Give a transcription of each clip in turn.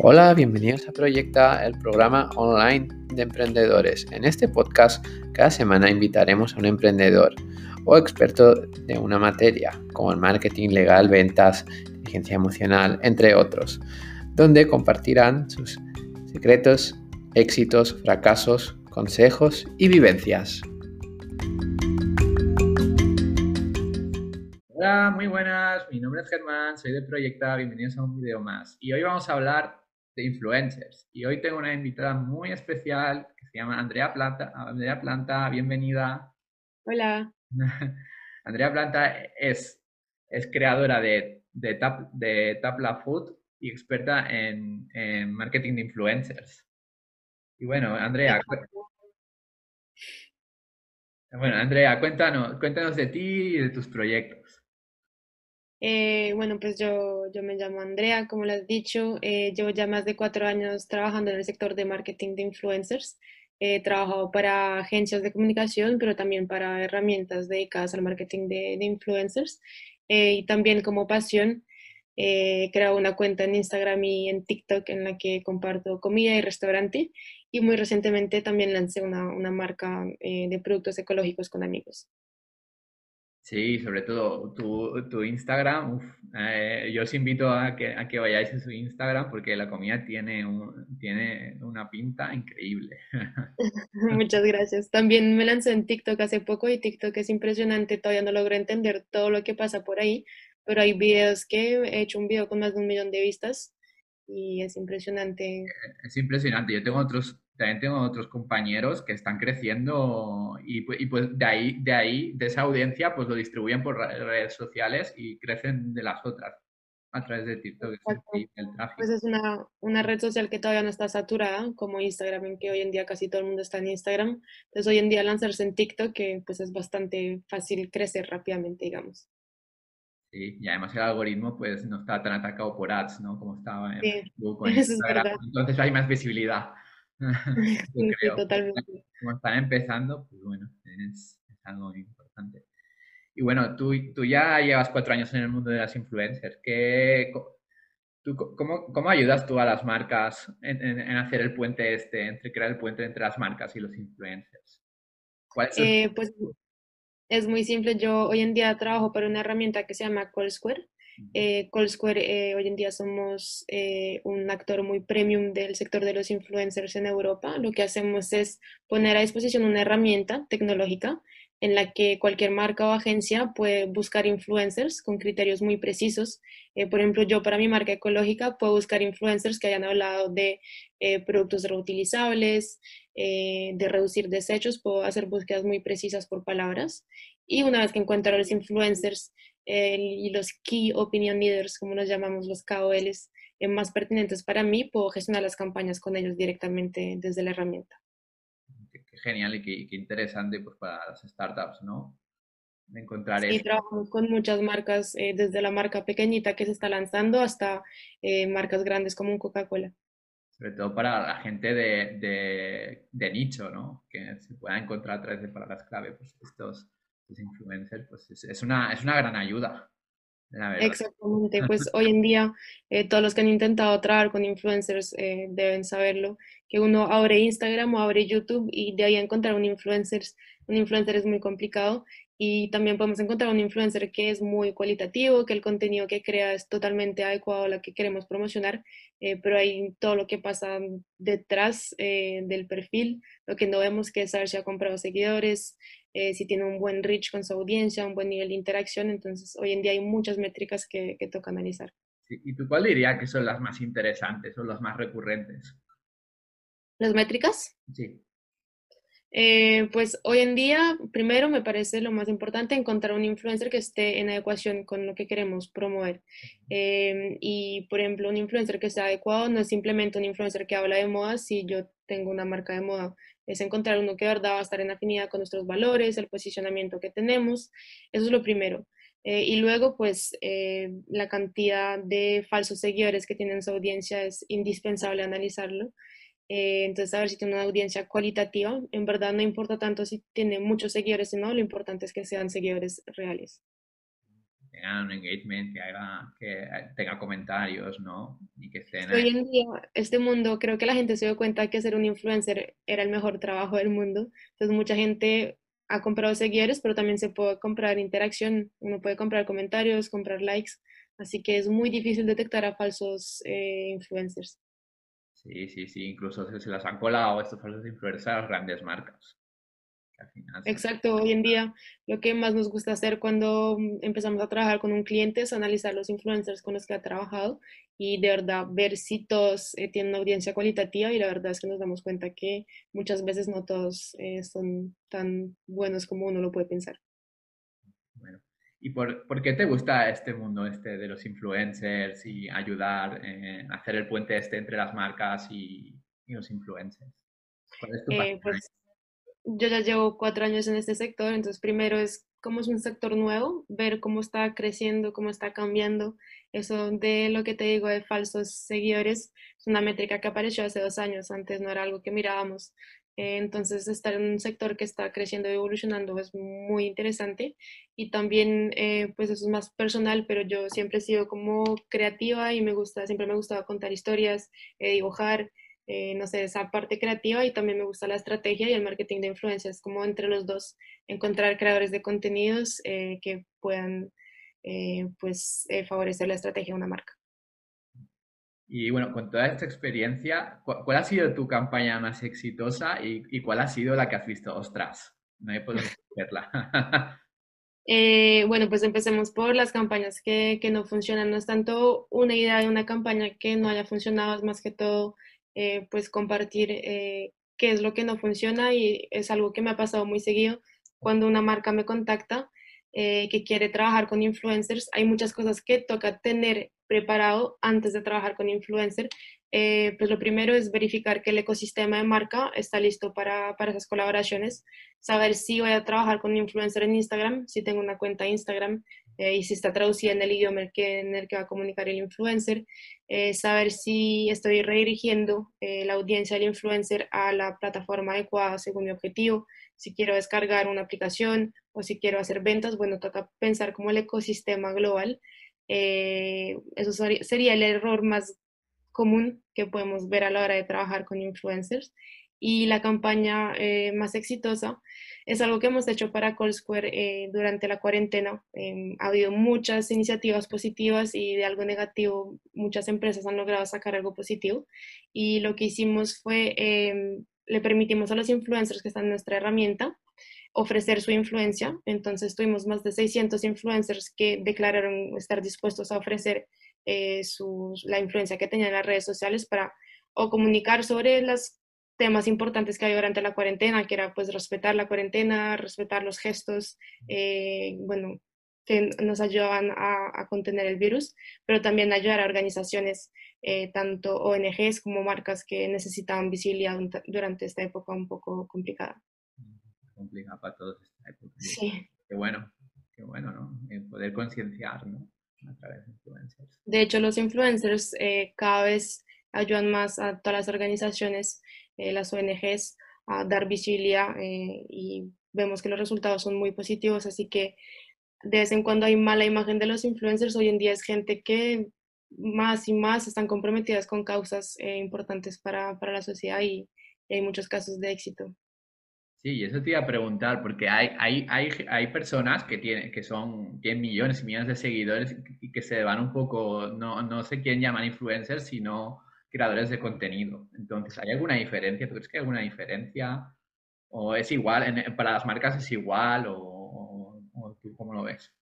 Hola, bienvenidos a Proyecta, el programa online de emprendedores. En este podcast, cada semana invitaremos a un emprendedor o experto de una materia, como el marketing legal, ventas, inteligencia emocional, entre otros, donde compartirán sus secretos, éxitos, fracasos, consejos y vivencias. Hola, muy buenas. Mi nombre es Germán, soy de Proyecta. Bienvenidos a un video más. Y hoy vamos a hablar de influencers. Y hoy tengo una invitada muy especial que se llama Andrea Planta. Andrea Planta, bienvenida. Hola. Andrea Planta es, es creadora de, de, Tap, de Tapla Food y experta en, en marketing de influencers. Y bueno, Andrea, bueno, Andrea, cuéntanos, cuéntanos de ti y de tus proyectos. Eh, bueno, pues yo, yo me llamo Andrea, como lo has dicho, eh, llevo ya más de cuatro años trabajando en el sector de marketing de influencers. He trabajado para agencias de comunicación, pero también para herramientas dedicadas al marketing de, de influencers. Eh, y también como pasión, he creado una cuenta en Instagram y en TikTok en la que comparto comida y restaurante. Y muy recientemente también lancé una, una marca de productos ecológicos con amigos. Sí, sobre todo tu, tu Instagram, uf, eh, yo os invito a que, a que vayáis a su Instagram porque la comida tiene, un, tiene una pinta increíble. Muchas gracias. También me lancé en TikTok hace poco y TikTok es impresionante, todavía no logro entender todo lo que pasa por ahí, pero hay videos que he hecho un video con más de un millón de vistas y es impresionante. Es impresionante. Yo tengo otros también tengo otros compañeros que están creciendo y, y, pues de ahí, de ahí, de esa audiencia, pues lo distribuyen por redes sociales y crecen de las otras a través de TikTok. El tráfico. Pues es una, una, red social que todavía no está saturada, como Instagram, en que hoy en día casi todo el mundo está en Instagram. Entonces hoy en día lanzarse en TikTok, que pues es bastante fácil crecer rápidamente, digamos. Sí, y además el algoritmo pues no está tan atacado por ads, ¿no? Como estaba en Facebook o Instagram. Entonces hay más visibilidad. sí, totalmente. Como están empezando, pues bueno, es, algo importante. Y bueno, tú, tú ya llevas cuatro años en el mundo de las influencers. ¿Qué, tú, cómo, ¿Cómo ayudas tú a las marcas en, en, hacer el puente este, entre crear el puente entre las marcas y los influencers? ¿Cuál es eh, pues es muy simple. Yo hoy en día trabajo para una herramienta que se llama Call Square. Eh, Call Square eh, hoy en día somos eh, un actor muy premium del sector de los influencers en Europa. Lo que hacemos es poner a disposición una herramienta tecnológica en la que cualquier marca o agencia puede buscar influencers con criterios muy precisos. Eh, por ejemplo, yo para mi marca ecológica puedo buscar influencers que hayan hablado de productos reutilizables, de reducir desechos, puedo hacer búsquedas muy precisas por palabras. Y una vez que encuentro a los influencers y los Key Opinion Leaders, como los llamamos los KOLs, eh, más pertinentes para mí, puedo gestionar las campañas con ellos directamente desde la herramienta. Qué, genial y qué, interesante pues, para las startups, ¿no? encontrar sí, trabajamos con muchas marcas, eh, desde la marca pequeñita que se está lanzando hasta eh, marcas grandes como un Coca-Cola. Sobre todo para la gente de, de, de, nicho, ¿no? Que se pueda encontrar a través de palabras clave, pues estos, influencers, pues es, una, es una gran ayuda. Exactamente, pues hoy en día eh, todos los que han intentado trabajar con influencers eh, deben saberlo, que uno abre Instagram o abre YouTube y de ahí encontrar un influencer, un influencer es muy complicado y también podemos encontrar un influencer que es muy cualitativo, que el contenido que crea es totalmente adecuado a lo que queremos promocionar, eh, pero hay todo lo que pasa detrás del perfil, lo que no vemos que es saber si ha comprado seguidores, eh, si tiene un buen reach con su audiencia, un buen nivel de interacción. Entonces, hoy en día hay muchas métricas que, que toca analizar. ¿Y tú cuál dirías que son las más interesantes o las más recurrentes? ¿Las métricas? Sí. Eh, pues hoy en día, primero me parece lo más importante encontrar un influencer que esté en adecuación con lo que queremos promover. Eh, y por ejemplo, un influencer que sea adecuado no es simplemente un influencer que habla de moda si yo tengo una marca de moda es encontrar uno que de verdad va a estar en afinidad con nuestros valores, el posicionamiento que tenemos. Eso es lo primero. Eh, y luego, pues, eh, la cantidad de falsos seguidores que tienen su audiencia es indispensable analizarlo. Eh, entonces, a ver si tiene una audiencia cualitativa. En verdad, no importa tanto si tiene muchos seguidores o no, lo importante es que sean seguidores reales. tengan un engagement, que, haga, que tenga comentarios, ¿no? Y que estén... Hoy en día, este mundo, creo que la gente se dio cuenta que ser un influencer era el mejor trabajo del mundo. Entonces, mucha gente ha comprado seguidores, pero también se puede comprar interacción. Uno puede comprar comentarios, comprar likes. Así que es muy difícil detectar a falsos eh, influencers. Sí, sí, sí. Incluso se, las han colado estos falsos influencers a las grandes marcas. Exacto, hoy en día lo que más nos gusta hacer cuando mm, empezamos a trabajar con un cliente es analizar los influencers con los que ha trabajado y de verdad ver si todos eh, tienen una audiencia cualitativa y la verdad es que nos damos cuenta que muchas veces no todos eh, son tan buenos como uno lo puede pensar. ¿Y por, por, qué te gusta este mundo este de los influencers y ayudar a hacer el puente este entre las marcas y, y los influencers? ¿Cuál es tu eh, yo ya llevo cuatro años en este sector, entonces primero es cómo es un sector nuevo, ver cómo está creciendo, cómo está cambiando. Eso de lo que te digo de falsos seguidores es una métrica que apareció hace dos años, antes no era algo que mirábamos. Eh, entonces, estar en un sector que está creciendo y evolucionando es muy interesante y también, eh, pues eso es más personal, pero yo siempre he sido como creativa y me gusta, siempre me ha gustado contar historias, eh, dibujar. Eh, no sé, esa parte creativa y también me gusta la estrategia y el marketing de influencias, como entre los dos encontrar creadores de contenidos eh, que puedan pues favorecer la estrategia de una marca. Y bueno, con toda esta experiencia, ¿cuál, ha sido tu campaña más exitosa y, cuál ha sido la que has visto? Ostras, no he podido verla. bueno, pues empecemos por las campañas que, que, no funcionan. No es tanto una idea de una campaña que no haya funcionado, es más que todo eh, pues compartir eh, qué es lo que no funciona y es algo que me ha pasado muy seguido cuando una marca me contacta eh, que quiere trabajar con influencers. Hay muchas cosas que toca tener preparado antes de trabajar con influencer. pues lo primero es verificar que el ecosistema de marca está listo para, para esas colaboraciones, saber si voy a trabajar con influencer en Instagram, si tengo una cuenta Instagram, eh, y si está traducida en el idioma en el que, en el que va a comunicar el influencer, eh, saber si estoy redirigiendo eh, la audiencia del influencer a la plataforma adecuada según mi objetivo, si quiero descargar una aplicación o si quiero hacer ventas, bueno, toca pensar como el ecosistema global. eso sería el error más común que podemos ver a la hora de trabajar con influencers. Y la campaña más exitosa es algo que hemos hecho para Callsquare eh, durante la cuarentena. Em, ha habido muchas iniciativas positivas y de algo negativo muchas empresas han logrado sacar algo positivo. Y lo que hicimos fue, em, le permitimos a los influencers que están en nuestra herramienta ofrecer su influencia. Entonces tuvimos más de 600 influencers que declararon estar dispuestos a ofrecer eh, la influencia que tenían en las redes sociales para o comunicar sobre las temas importantes que hay durante la cuarentena, que era pues respetar la cuarentena, respetar los gestos, eh, bueno, que nos ayudaban a, contener el virus, pero también ayudar a organizaciones, eh, tanto ONGs como marcas que necesitaban visibilidad durante esta época un poco complicada. Complicada para todos esta época. Sí. Qué bueno, qué bueno, ¿no? poder concienciar, ¿no? A través de influencers. De hecho, los influencers eh, cada vez ayudan más a todas las organizaciones eh, las ONGs a dar visibilidad eh, y vemos que los resultados son muy positivos, así que de vez en cuando hay mala imagen de los influencers, hoy en día es gente que más y más están comprometidas con causas eh, importantes para, para, la sociedad y, hay muchos casos de éxito. Sí, eso te iba a preguntar, porque hay, hay, hay, hay personas que, tienen, que son, tienen millones y millones de seguidores y que se van un poco, no, no sé quién llaman influencers, sino creadores de contenido. Entonces, ¿hay alguna diferencia? ¿Tú crees que hay alguna diferencia? ¿O es igual? ¿Para las marcas es igual? ¿O, lo ves?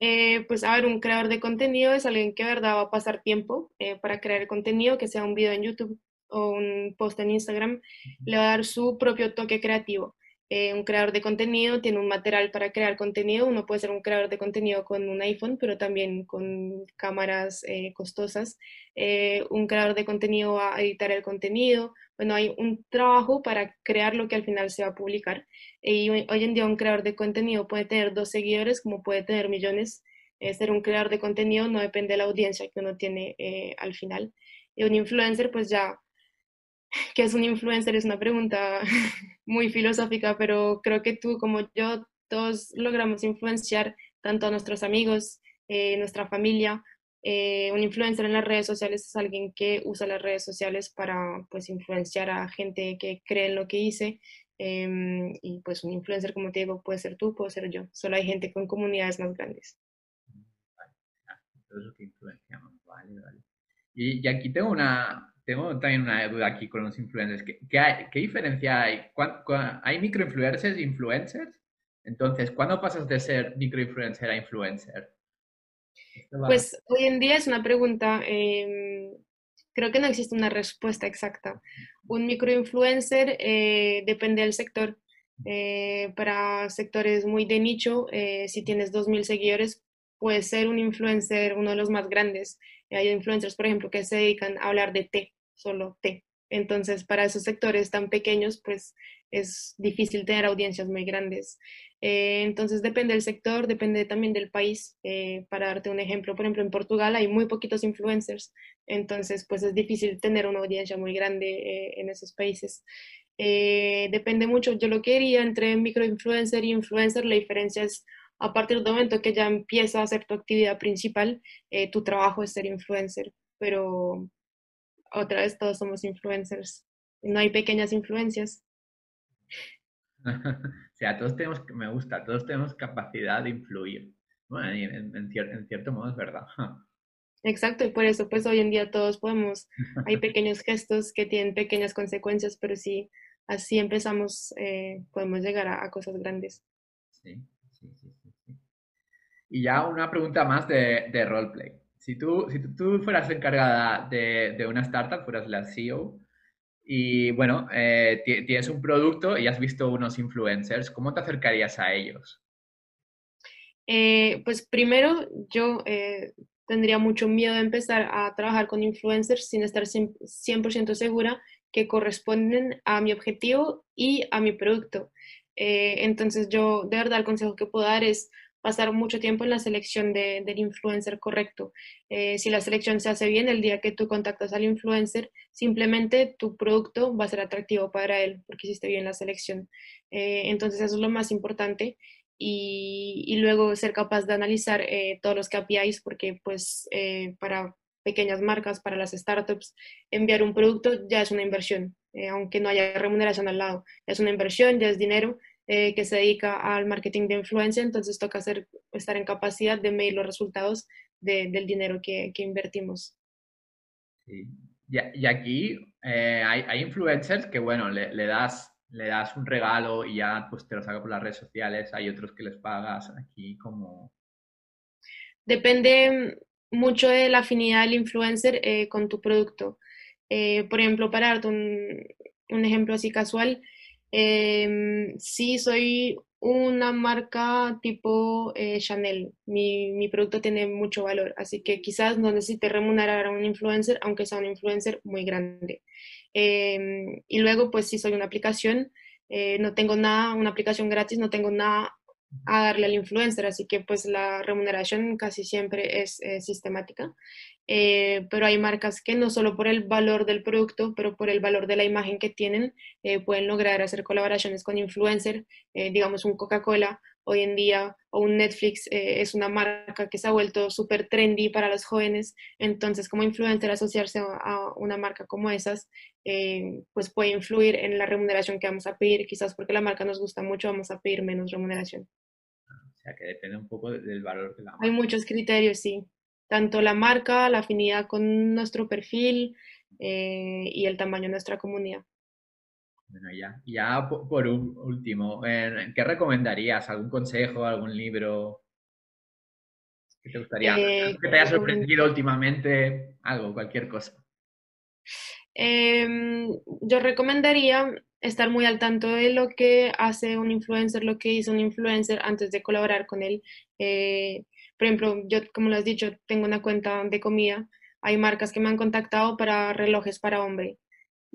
Eh, pues a ver, un creador de contenido es alguien que de verdad va a pasar tiempo eh, para crear contenido, que sea un video en YouTube o un post en Instagram, le va a dar su propio toque creativo. Eh, un creador de contenido tiene un material para crear contenido. Uno puede ser un creador de contenido con un iPhone, pero también con cámaras eh, costosas. Eh, un creador de contenido va a editar el contenido. Bueno, hay un trabajo para crear lo que al final se va a publicar. Y hoy, en día un creador de contenido puede tener dos seguidores, como puede tener millones. ser un creador de contenido no depende de la audiencia que uno tiene al final. Y un influencer, pues ya ¿Qué es un influencer? Es una pregunta muy filosófica, pero creo que tú como yo, todos logramos influenciar tanto a nuestros amigos, nuestra familia. un influencer en las redes sociales es alguien que usa las redes sociales para pues influenciar a gente que cree en lo que dice em, y pues un influencer como te digo puede ser tú, puede ser yo. Solo hay gente con comunidades más grandes. Vale, que influenciamos, vale, vale. Y, aquí tengo una, tengo también una duda aquí con los influencers. ¿Qué, diferencia hay? ¿Hay microinfluencers e influencers? Entonces, ¿cuándo pasas de ser microinfluencer a influencer? Pues hoy en día es una pregunta, em, creo que no existe una respuesta exacta. Un microinfluencer eh, depende del sector. Eh, para sectores muy de nicho, eh, si tienes 2.000 seguidores, puedes ser un influencer, uno de los más grandes. Hay influencers, por ejemplo, que se dedican a hablar de té, solo té. Entonces, para esos sectores tan pequeños, pues es difícil tener audiencias muy grandes. Eh, entonces, depende del sector, depende también del país. Eh, para darte un ejemplo, por ejemplo, en Portugal hay muy poquitos influencers, entonces, pues es difícil tener una audiencia muy grande eh, en esos países. depende mucho. Yo lo quería entre microinfluencer y influencer, la diferencia es a partir del momento que ya empieza a ser tu actividad principal, eh, tu trabajo es ser influencer, pero otra vez todos somos influencers, no hay pequeñas influencias. o sea, todos tenemos, me gusta, todos tenemos capacidad de influir. Bueno, en, cierto modo es verdad. Exacto, y por eso pues hoy en día todos podemos, hay pequeños gestos que tienen pequeñas consecuencias, pero si así empezamos, eh, podemos llegar a, a, cosas grandes. Sí, sí, sí. Y ya una pregunta más de, de roleplay. Si tú, si tú fueras encargada de, de, una startup, fueras la CEO, y bueno, eh, tienes un producto y has visto unos influencers, ¿cómo te acercarías a ellos? Eh, pues primero yo eh, tendría mucho miedo de empezar a trabajar con influencers sin estar 100% segura que corresponden a mi objetivo y a mi producto. entonces yo de verdad el consejo que puedo dar es pasar mucho tiempo en la selección de, del influencer correcto. Eh, si la selección se hace bien, el día que tú contactas al influencer, simplemente tu producto va a ser atractivo para él porque hiciste bien la selección. Eh, entonces eso es lo más importante. Y, y luego ser capaz de analizar eh, todos los KPIs porque pues para pequeñas marcas, para las startups, enviar un producto ya es una inversión, aunque no haya remuneración al lado. Es una inversión, ya es dinero eh, que se dedica al marketing de influencia, entonces toca hacer, estar en capacidad de medir los resultados del dinero que, que invertimos. Sí. Y, aquí eh, hay, hay, influencers que, bueno, le, le, das, le das un regalo y ya pues, te lo saca por las redes sociales, hay otros que les pagas aquí como... Depende mucho de la afinidad del influencer eh, con tu producto. por ejemplo, para darte un, un ejemplo así casual, eh, sí, soy una marca tipo eh, Chanel. Mi, mi, producto tiene mucho valor, así que quizás no necesite remunerar a un influencer, aunque sea un influencer muy grande. Em, y luego, pues si soy una aplicación, eh, no tengo nada, una aplicación gratis, no tengo nada a darle al influencer, así que pues la remuneración casi siempre es sistemática. Eh, pero hay marcas que no solo por el valor del producto, pero por el valor de la imagen que tienen, eh, pueden lograr hacer colaboraciones con influencers, eh, digamos un Coca-Cola hoy en día o un Netflix es una marca que se ha vuelto súper trendy para los jóvenes, entonces como influencer asociarse a, una marca como esas, pues puede influir en la remuneración que vamos a pedir, quizás porque la marca nos gusta mucho, vamos a pedir menos remuneración. O sea que depende un poco del valor de la marca. Hay muchos criterios, sí tanto la marca, la afinidad con nuestro perfil eh, y el tamaño de nuestra comunidad. Bueno, ya, ya por, último, ¿qué recomendarías? ¿Algún consejo, algún libro que te gustaría, eh, que te haya sorprendido últimamente? Algo, cualquier cosa. Em, yo recomendaría estar muy al tanto de lo que hace un influencer, lo que hizo un influencer antes de colaborar con él. Eh, por ejemplo, yo, como lo has dicho, tengo una cuenta de comida. Hay marcas que me han contactado para relojes para hombre.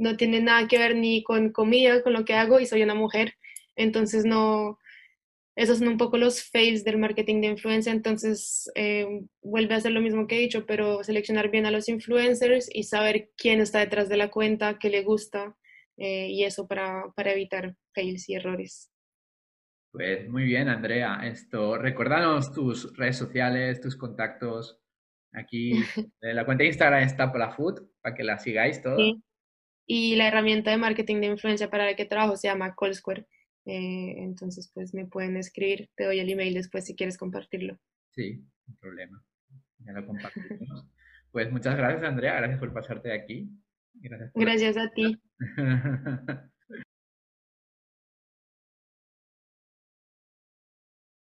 No tiene nada que ver ni con comida, con lo que hago, y soy una mujer. Entonces, no. Esos son un poco los fails del marketing de influencia. Entonces, eh, vuelve a ser lo mismo que he dicho, pero seleccionar bien a los influencers y saber quién está detrás de la cuenta, qué le gusta, eh, y eso para, para evitar fails y errores. Pues muy bien, Andrea. Esto, tus redes sociales, tus contactos. Aquí la cuenta de Instagram está la Food para que la sigáis todo. Sí. Y la herramienta de marketing de influencia para la que trabajo se llama CallSquare. Eh, entonces, pues me pueden escribir, te doy el email después si quieres compartirlo. Sí, sin problema. Ya lo compartimos. pues muchas gracias, Andrea. Gracias por pasarte de aquí. Gracias, gracias a ti.